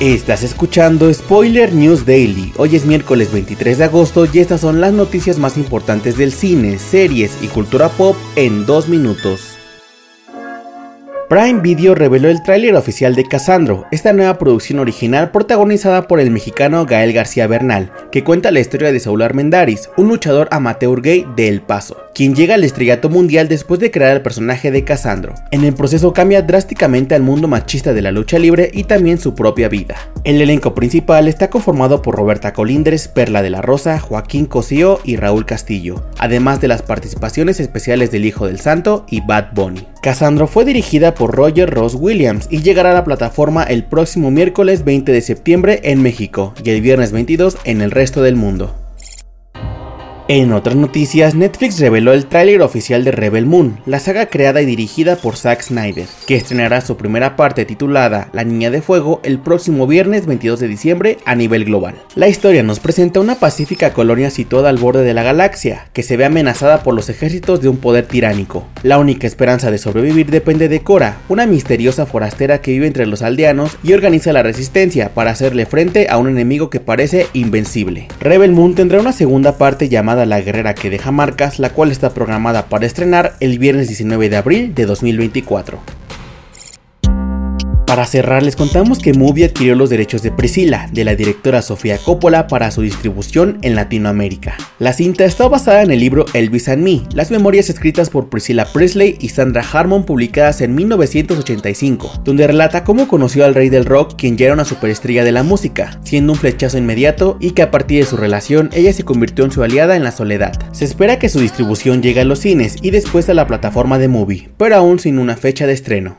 Estás escuchando Spoiler News Daily. Hoy es miércoles 23 de agosto y estas son las noticias más importantes del cine, series y cultura pop en dos minutos. Prime Video reveló el tráiler oficial de Cassandro, esta nueva producción original protagonizada por el mexicano Gael García Bernal, que cuenta la historia de Saúl Armendáriz, un luchador amateur gay de El Paso, quien llega al estrellato mundial después de crear el personaje de Cassandro. En el proceso cambia drásticamente al mundo machista de la lucha libre y también su propia vida. El elenco principal está conformado por Roberta Colindres, Perla de la Rosa, Joaquín Cosío y Raúl Castillo, además de las participaciones especiales del Hijo del Santo y Bad Bunny. Cassandro fue dirigida por Roger Ross Williams y llegará a la plataforma el próximo miércoles 20 de septiembre en México y el viernes 22 en el resto del mundo. En otras noticias, Netflix reveló el tráiler oficial de Rebel Moon, la saga creada y dirigida por Zack Snyder, que estrenará su primera parte titulada La Niña de Fuego el próximo viernes 22 de diciembre a nivel global. La historia nos presenta una pacífica colonia situada al borde de la galaxia, que se ve amenazada por los ejércitos de un poder tiránico. La única esperanza de sobrevivir depende de Cora, una misteriosa forastera que vive entre los aldeanos y organiza la resistencia para hacerle frente a un enemigo que parece invencible. Rebel Moon tendrá una segunda parte llamada la Guerrera que deja marcas, la cual está programada para estrenar el viernes 19 de abril de 2024. Para cerrar, les contamos que Movie adquirió los derechos de Priscilla, de la directora Sofía Coppola, para su distribución en Latinoamérica. La cinta está basada en el libro Elvis and Me, las memorias escritas por Priscilla Presley y Sandra Harmon publicadas en 1985, donde relata cómo conoció al rey del rock, quien ya era una superestrella de la música, siendo un flechazo inmediato y que a partir de su relación ella se convirtió en su aliada en la soledad. Se espera que su distribución llegue a los cines y después a la plataforma de Movie, pero aún sin una fecha de estreno.